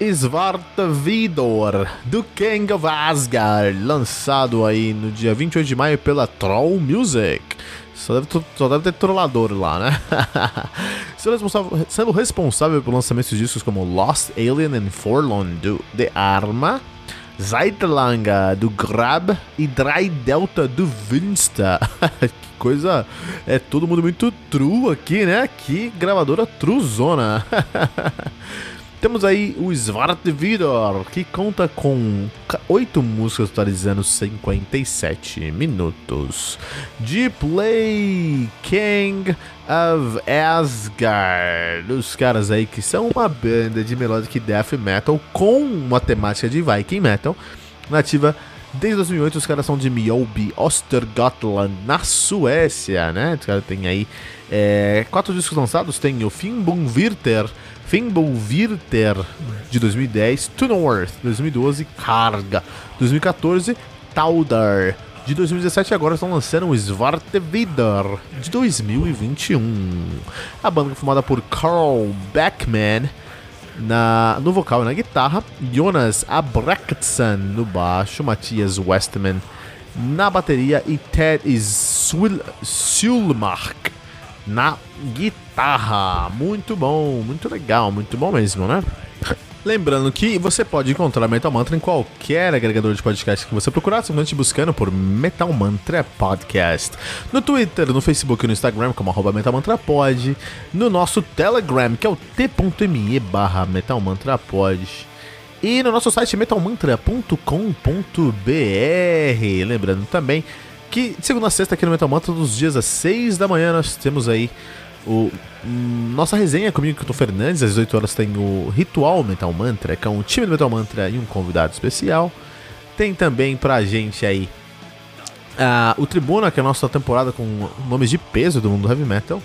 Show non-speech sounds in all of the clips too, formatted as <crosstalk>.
Svartavidor, do King of Asgard, lançado aí no dia 28 de maio pela Troll Music. Só deve, só deve ter trollador lá, né? <laughs> sendo, responsável, sendo responsável pelo lançamento de discos como Lost Alien and Forlorn do The Arma, Zeitlanga do Grab e Dry Delta do Vinsta. <laughs> coisa. É todo mundo muito true aqui, né? Que gravadora truzona. <laughs> Temos aí o Svartvidor, que conta com 8 músicas totalizando 57 minutos. De Play King of Asgard, os caras aí que são uma banda de melodic death metal com uma temática de Viking metal, nativa Desde 2008 os caras são de Mjolby, Ostergotland, na Suécia, né? Os caras têm aí é, quatro discos lançados, tem o Fimbulvirter, Fimbulvirter de 2010, To North 2012, Carga 2014, Taudar de 2017 agora estão lançando o Svartevidar de 2021. A banda formada por Carl Beckman, na, no vocal e na guitarra, Jonas Abraktson no baixo, Matias Westman na bateria e Ted Sulmark na guitarra. Muito bom, muito legal, muito bom mesmo, né? Lembrando que você pode encontrar Metal Mantra em qualquer agregador de podcast que você procurar, simplesmente buscando por Metal Mantra Podcast. No Twitter, no Facebook e no Instagram, como arroba Metal Mantra Pod. No nosso Telegram, que é o t.me barra Metal Mantra Pod. E no nosso site metalmantra.com.br. Lembrando também que de segunda a sexta aqui no Metal Mantra, dos dias às 6 da manhã, nós temos aí o, hum, nossa resenha comigo, tô Fernandes, às 18 horas tem o Ritual Metal Mantra, que é um time do Metal Mantra e um convidado especial. Tem também pra gente aí uh, o Tribuna, que é a nossa temporada com nomes de peso do mundo heavy metal.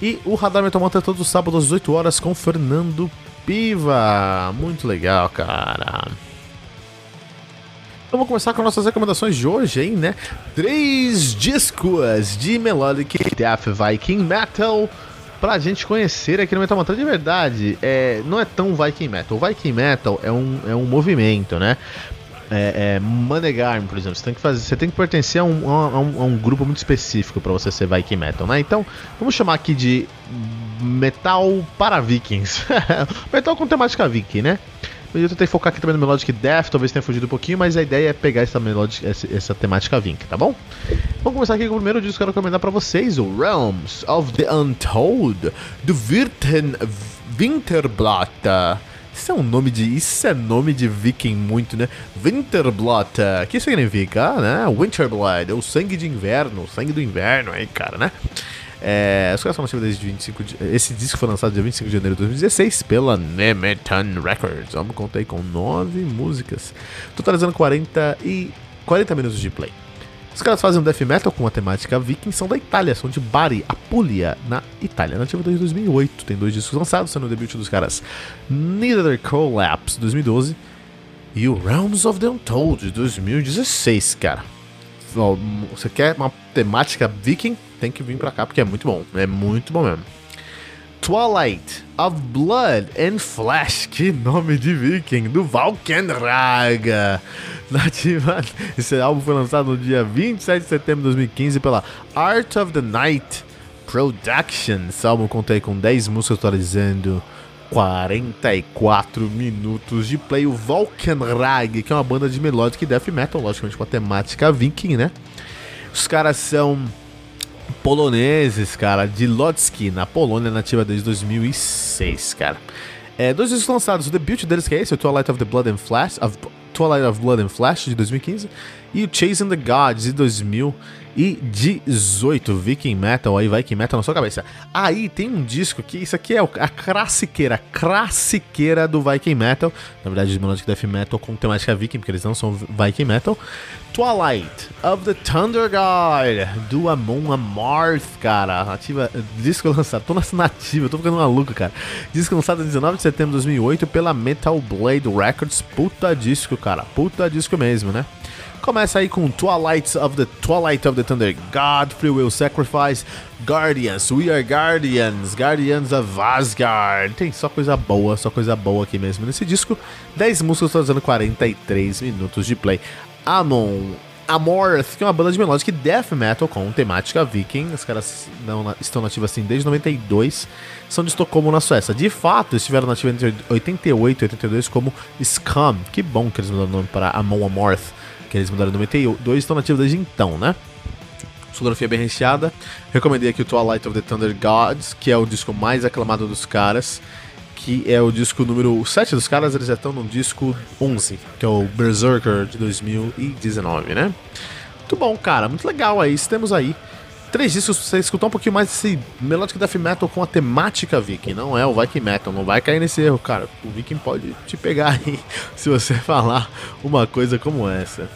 E o Radar Metal Mantra todos os sábados às 18 horas com Fernando Piva. Muito legal, cara. Então vamos começar com nossas recomendações de hoje, hein, né? Três discos de Melodic Death Viking Metal pra gente conhecer aqui no Metal Mantra de verdade. É, não é tão Viking Metal. O Viking Metal é um, é um movimento, né? É, é, Manegarm, por exemplo, você tem que fazer, você tem que pertencer a um, a um, a um grupo muito específico para você ser Viking Metal, né? Então, vamos chamar aqui de metal para vikings. <laughs> metal com temática viking, né? Eu tentei focar aqui também no Melodic Death, talvez tenha fugido um pouquinho, mas a ideia é pegar essa, melodic, essa, essa temática Vink, tá bom? Vamos começar aqui com o primeiro disco que eu quero recomendar pra vocês, o Realms of the Untold, do Virten Winterblatt. Isso é um nome de. Isso é nome de viking muito, né? Winterblatt. que significa, né? Winterblood, o sangue de inverno, o sangue do inverno aí, cara, né? É, os caras são desde 25 de, Esse disco foi lançado dia 25 de janeiro de 2016 pela Nemetan Records. Vamos contar aí com 9 músicas, totalizando 40 e 40 minutos de play. Os caras fazem um death metal com a temática viking, são da Itália, são de Bari, Apulia, na Itália, nativa desde 2008. Tem dois discos lançados, sendo o debut dos caras Neither Collapse 2012 e o Realms of the Untold de 2016, cara. Você quer uma temática viking? Tem que vir pra cá porque é muito bom. É muito bom mesmo. Twilight of Blood and Flesh, que nome de viking, do Valkenraga. <laughs> Nativa. Esse álbum foi lançado no dia 27 de setembro de 2015 pela Art of the Night Production. Esse álbum contém com 10 músicas atualizando 44 minutos de play. O Valkenrag, que é uma banda de melodic death metal, logicamente com a temática viking, né? Os caras são poloneses, cara, de Lodz,ki na Polônia, nativa desde 2006, cara. É, dois discos lançados, o debut deles que é esse, o Twilight of the Blood and Flash, of, Twilight of Blood and Flash, de 2015, e o Chasing the Gods, de 2016. 2018. Viking Metal, aí Viking Metal na sua cabeça. Aí tem um disco que isso aqui é a classiqueira, classiqueira do Viking Metal. Na verdade, de Melodic Death Metal com temática Viking, porque eles não são Viking Metal. Twilight of the Thunder God, do Amon Amarth, cara. Nativa, disco lançado, tô nessa nativa, tô ficando maluco, cara. Disco lançado em 19 de setembro de 2008 pela Metal Blade Records. Puta disco, cara. Puta disco mesmo, né? Começa aí com Twilight of the Twilight of the Thunder God, Free Will Sacrifice, Guardians, We Are Guardians, Guardians of Asgard. Tem só coisa boa, só coisa boa aqui mesmo nesse disco. 10 músicas trazendo 43 minutos de play. Amon, Amorth, que é uma banda de melodic death metal com temática viking. Os caras não, estão nativos assim desde 92. São de Estocolmo, na Suécia. De fato, estiveram nativos entre 88 e 82 como Scum. Que bom que eles mudaram o nome para Amon Amorth que eles mudaram em 92 estão nativos desde então, né? Fotografia bem recheada. Recomendei aqui o Twilight of the Thunder Gods, que é o disco mais aclamado dos caras, que é o disco número 7 dos caras, eles já estão no disco 11, que é o Berserker de 2019, né? Muito bom, cara, muito legal aí. Temos aí três discos pra você escutar um pouquinho mais desse Melodic Death Metal com a temática Viking. Não é o Viking Metal, não vai cair nesse erro, cara. O Viking pode te pegar aí <laughs> se você falar uma coisa como essa.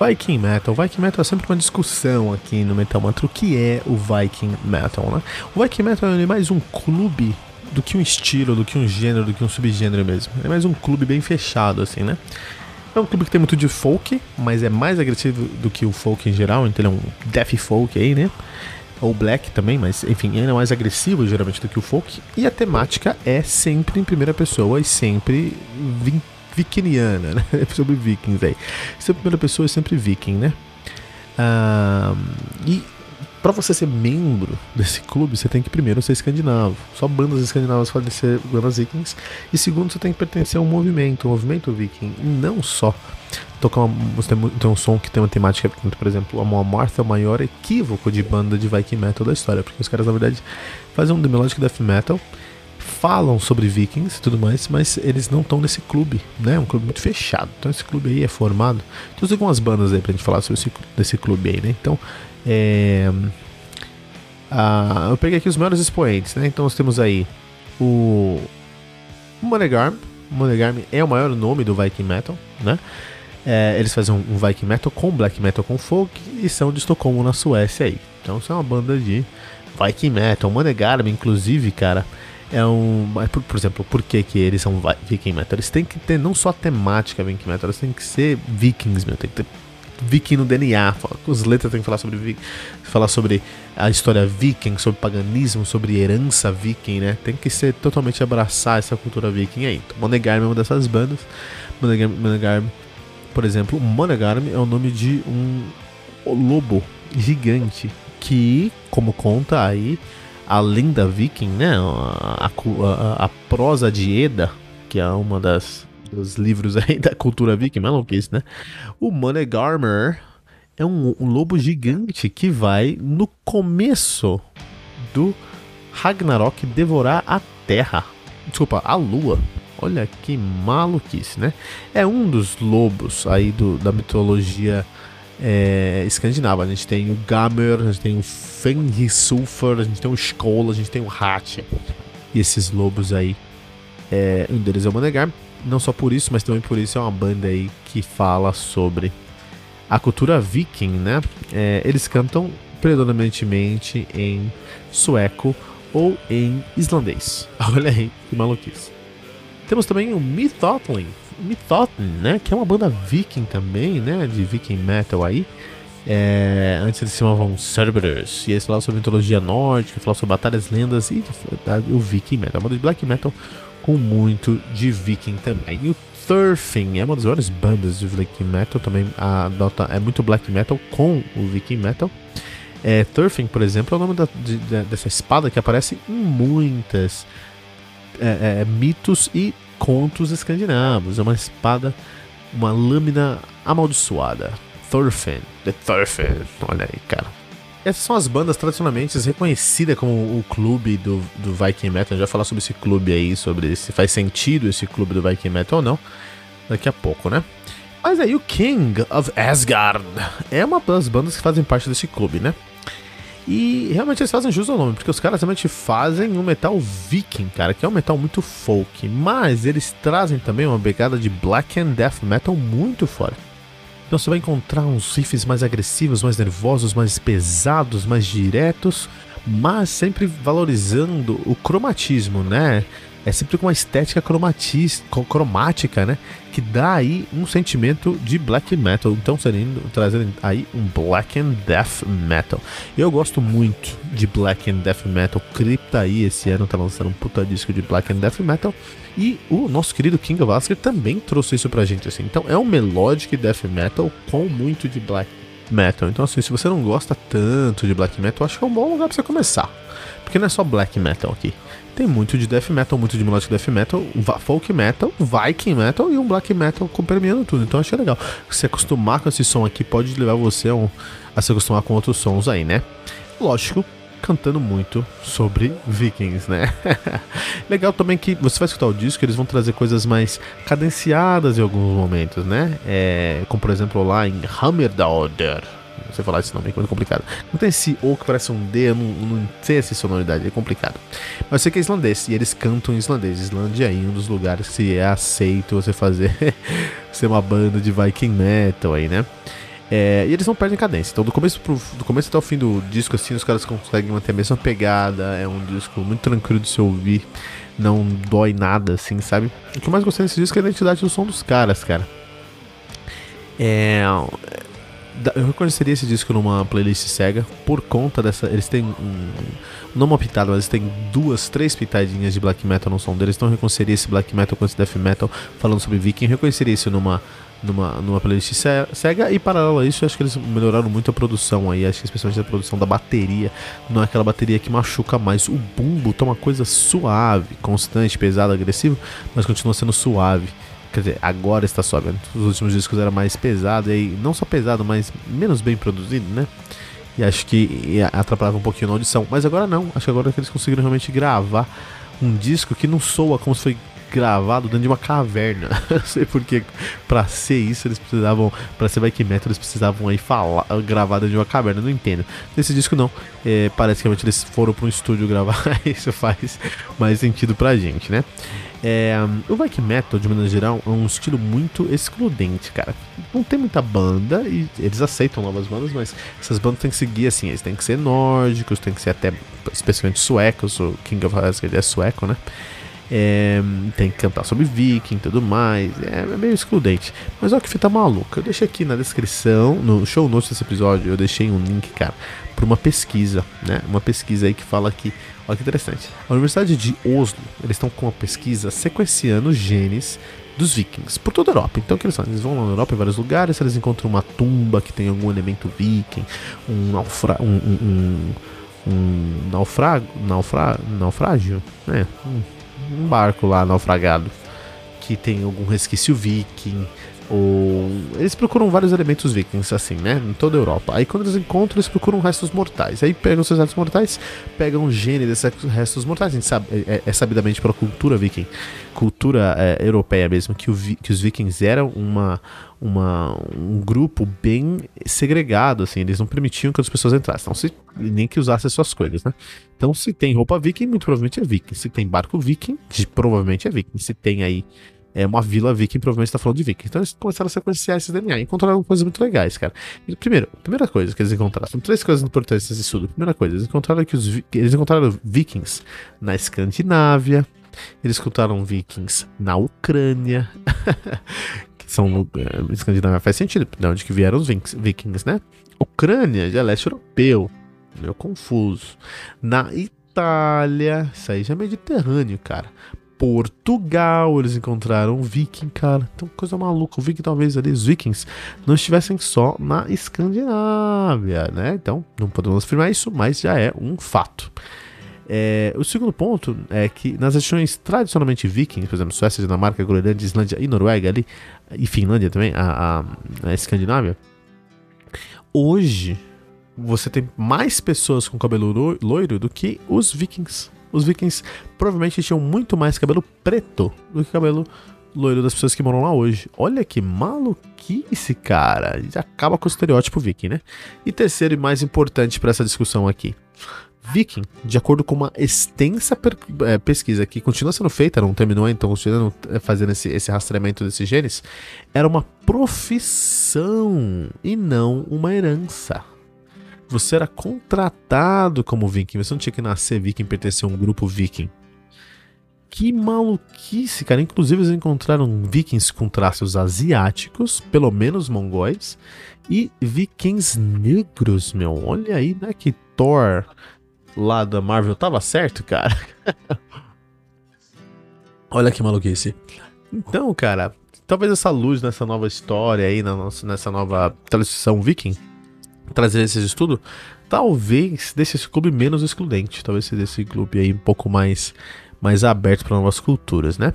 Viking Metal. Viking Metal é sempre uma discussão aqui no Metal Mantra. O que é o Viking Metal, né? O Viking Metal é mais um clube do que um estilo, do que um gênero, do que um subgênero mesmo. É mais um clube bem fechado, assim, né? É um clube que tem muito de folk, mas é mais agressivo do que o folk em geral, então ele é um death folk aí, né? Ou black também, mas enfim, ele é mais agressivo geralmente do que o folk. E a temática é sempre em primeira pessoa e sempre vikiniana, né? <laughs> É sobre vikings aí. Sempre primeira pessoa é sempre viking, né? Ah, e para você ser membro desse clube, você tem que primeiro ser escandinavo. Só bandas escandinavas podem ser bandas vikings. E segundo, você tem que pertencer a um movimento, um movimento viking. E não só tocar uma, tem, um som que tem uma temática. Por exemplo, a Moamarth é o maior equívoco de banda de viking metal da história. Porque os caras, na verdade, fazem um melodic death metal falam sobre vikings e tudo mais, mas eles não estão nesse clube, né? É um clube muito fechado. Então esse clube aí é formado. Tem algumas bandas aí pra gente falar sobre esse, desse clube aí, né? Então é, eu peguei aqui os maiores expoentes, né? Então nós temos aí o Monegarm. Monegarm é o maior nome do Viking Metal, né? É, eles fazem um, Viking Metal com Black Metal com Folk e são de Estocolmo na Suécia aí. Então são uma banda de Viking Metal. Monegarm, inclusive, cara, é um. Por, por, exemplo, por que, que eles são Viking Metal? Eles têm que ter não só a temática Viking Metal, eles têm que ser Vikings, meu. Tem que ter viking no DNA. Os letras têm que falar sobre falar sobre a história viking, sobre paganismo, sobre herança viking, né? Tem que ser totalmente abraçar essa cultura viking aí. Então, Monegarm é uma dessas bandas. Monegarm, Monegarm por exemplo, Monegarm é o nome de um lobo gigante que, como conta aí a lenda viking, né? A, a, a, prosa de Eda, que é uma das dos livros <laughs> aí da cultura viking, maluquice, né? O Monegarmer é um, um, lobo gigante que vai no começo do Ragnarok devorar a Terra. Desculpa, a Lua. Olha que maluquice, né? É um dos lobos aí do, da mitologia é, escandinava. A gente tem o Gamer, a gente tem o Fenrisulfur, a gente tem o Skoll, a gente tem o Hat. E esses lobos aí, é, um deles é o Monegar. Não só por isso, mas também por isso é uma banda aí que fala sobre a cultura viking, né? É, eles cantam predominantemente em sueco ou em islandês. <laughs> Olha aí, que maluquice. Temos também o Mythotlin, Mythotlin, né? Que é uma banda viking também, né? De viking metal aí. É, antes eles se chamavam Cerberus, e eles falavam sobre mitologia nórdica, falavam sobre batalhas, lendas e o viking metal. Uma banda de black metal com muito de viking também. E o Thurfing é uma das maiores bandas de black metal, também adota, é muito black metal com o viking metal. É, Thurfing, por exemplo, é o nome da, de, de, dessa espada que aparece em muitas é, é, mitos e contos escandinavos. É uma espada, uma lâmina amaldiçoada. Thorfinn, The Thorfinn, olha aí, cara. Essas são as bandas tradicionalmente reconhecidas como o clube do, do Viking Metal. A gente vai falar sobre esse clube aí, sobre se faz sentido esse clube do Viking Metal ou não, daqui a pouco, né? Mas aí o King of Asgard é uma das bandas que fazem parte desse clube, né? E realmente eles fazem jus ao nome, porque os caras realmente fazem um metal viking, cara, que é um metal muito folk, mas eles trazem também uma pegada de black and death metal muito forte. Então você vai encontrar uns riffs mais agressivos, mais nervosos, mais pesados, mais diretos, mas sempre valorizando o cromatismo, né? É sempre com uma estética cromática, né? Que dá aí um sentimento de black metal. Então, trazendo aí um black and death metal. Eu gosto muito de black and death metal. Crypta aí esse ano tá lançando um puta disco de black and death metal. E o nosso querido King of Asgard também trouxe isso pra gente, assim. Então, é um melodic death metal com muito de black metal. Então, assim, se você não gosta tanto de black metal, acho que é um bom lugar pra você começar. Porque não é só black metal aqui. Tem muito de death metal, muito de melodic death metal, folk metal, viking metal e um black metal comprimindo tudo. Então achei legal. Se acostumar com esse som aqui pode levar você a, um, a se acostumar com outros sons aí, né? Lógico, cantando muito sobre vikings, né? <laughs> Legal também que você vai escutar o disco, eles vão trazer coisas mais cadenciadas em alguns momentos, né? É, como por exemplo lá em Hammerdalder, sei falar esse nome, é muito complicado. Não tem esse O que parece um D, eu não, não sei essa sonoridade, é complicado. Mas eu sei que é islandês, e eles cantam em islandês. Islândia é um dos lugares que é aceito você fazer <laughs> ser uma banda de Viking Metal aí, né? É, e eles não perdem cadência. Então, do começo, pro, do começo até o fim do disco, assim, os caras conseguem manter a mesma pegada. É um disco muito tranquilo de se ouvir. Não dói nada, assim, sabe? O que eu mais gostei desse disco é a identidade do som dos caras, cara. É, eu reconheceria esse disco numa playlist cega por conta dessa. Eles têm um. Não uma pitada, mas eles têm duas, três pitadinhas de black metal no som deles. Então eu reconheceria esse black metal com esse death metal falando sobre Viking. Eu reconheceria isso numa, numa, numa playlist cega. E paralelo a isso, acho que eles melhoraram muito a produção aí. Acho que especialmente a produção da bateria. Não é aquela bateria que machuca mais. O bumbo tá uma coisa suave, constante, pesado, agressivo, mas continua sendo suave. Quer dizer, agora está suave. Os últimos discos era mais pesado, e não só pesado, mas menos bem produzido, né? E acho que atrapalhava um pouquinho na audição. Mas agora não. Acho que agora que eles conseguiram realmente gravar um disco que não soa como se foi gravado dentro de uma caverna. <laughs> Eu sei porque para ser isso eles precisavam, para ser Viking Metal eles precisavam aí falar, gravar dentro de uma caverna, não entendo. Nesse disco não, é, parece que realmente eles foram para um estúdio gravar, <laughs> isso faz mais sentido pra gente, né? É, o Viking Metal, de maneira geral, é um estilo muito excludente, cara. Não tem muita banda e eles aceitam novas bandas, mas essas bandas têm que seguir assim, eles têm que ser nórdicos, têm que ser até especialmente suecos, o King of Asgard é sueco, né? É, tem que cantar sobre viking e tudo mais. É, é, meio excludente. Mas olha que fita maluca. Eu deixei aqui na descrição, no show notes desse episódio, eu deixei um link, cara, para uma pesquisa, né? Uma pesquisa aí que fala que. Olha que interessante. A Universidade de Oslo, eles estão com uma pesquisa sequenciando genes dos vikings por toda a Europa. Então o que eles fazem? Eles vão lá na Europa em vários lugares, eles encontram uma tumba que tem algum elemento viking, um naufra um, um, um, um naufrago, naufra, naufrágio, é, um, um barco lá naufragado que tem algum resquício viking. Ou eles procuram vários elementos vikings, assim, né? Em toda a Europa. Aí quando eles encontram, eles procuram restos mortais. Aí pegam esses restos mortais, pegam o gene desses restos mortais. A gente sabe, é, é, sabidamente pela cultura viking, cultura é, europeia mesmo, que, o, que os vikings eram uma, uma, um grupo bem segregado, assim, eles não permitiam que as pessoas entrassem, então, se, nem que usassem suas coisas, né? Então, se tem roupa viking, muito provavelmente é viking. Se tem barco viking, provavelmente é viking. Se tem aí é uma vila viking, provavelmente está falando de viking. Então eles começaram a sequenciar esse DNA e encontraram coisas muito legais, cara. Primeiro, primeira coisa que eles encontraram, são três coisas importantes nesse estudo. Primeira coisa, eles encontraram que os eles encontraram vikings na Escandinávia, eles encontraram vikings na Ucrânia, <laughs> são uh, Escandinávia faz sentido, de onde que vieram os vikings, né? Ucrânia já é leste europeu, meio confuso. Na Itália, isso aí já é Mediterrâneo, cara. Portugal, eles encontraram um viking, cara. Então, coisa maluca. O viking, talvez ali, os vikings, não estivessem só na Escandinávia, né? Então, não podemos afirmar isso, mas já é um fato. É, o segundo ponto é que nas regiões tradicionalmente vikings, por exemplo, Suécia, Dinamarca, Groenlândia, Islândia e Noruega ali, e Finlândia também, a, a, a Escandinávia, hoje você tem mais pessoas com cabelo loiro do que os vikings. Os vikings provavelmente tinham muito mais cabelo preto do que cabelo loiro das pessoas que moram lá hoje. Olha que maluquice, cara. Acaba com o estereótipo viking, né? E terceiro e mais importante para essa discussão aqui. Viking, de acordo com uma extensa é, pesquisa que continua sendo feita, não terminou, então continuando é, fazendo esse, esse rastreamento desses genes, era uma profissão e não uma herança. Você era contratado como viking, você não tinha que nascer viking, pertencer a um grupo viking. Que maluquice, cara. Inclusive, eles encontraram vikings com traços asiáticos, pelo menos mongóis, e vikings negros, meu. Olha aí, né? Que Thor lá da Marvel tava certo, cara. <laughs> Olha que maluquice. Então, cara, talvez essa luz nessa nova história aí, nessa nova transição viking, trazer esse estudo, talvez deixe esse clube menos excludente, talvez seja esse clube aí um pouco mais, mais aberto para novas culturas, né?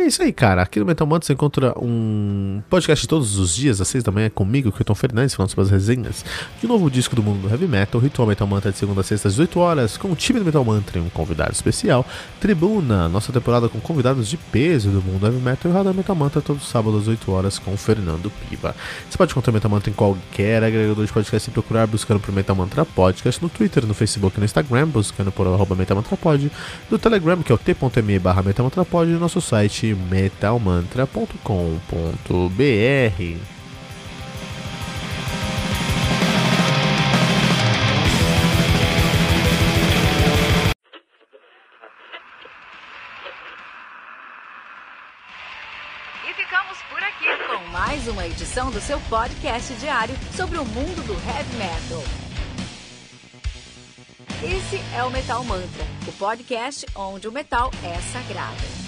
É isso aí, cara. Aqui no Metal Mantra você encontra um podcast todos os dias, às 6 da manhã, comigo, Kilton Fernandes, falando sobre as resenhas de um novo disco do mundo do Heavy Metal, Ritual Metal Mantra de segunda a sexta às 18 horas, com o time do Metal Mantra e um convidado especial, Tribuna, nossa temporada com convidados de peso do mundo do Heavy Metal e Radar Metal Mantra todo sábado às 8 horas com o Fernando Piva. Você pode encontrar o Metal Mantra em qualquer agregador de podcast e procurar buscando por Metal Mantra Podcast no Twitter, no Facebook e no Instagram, buscando por arroba Metal Mantra Pod, no Telegram, que é o t.me barra Metal Mantra Pod, e no nosso site Metal mantra.com.br. E ficamos por aqui com mais uma edição do seu podcast diário sobre o mundo do heavy metal. Esse é o Metal Mantra, o podcast onde o metal é sagrado.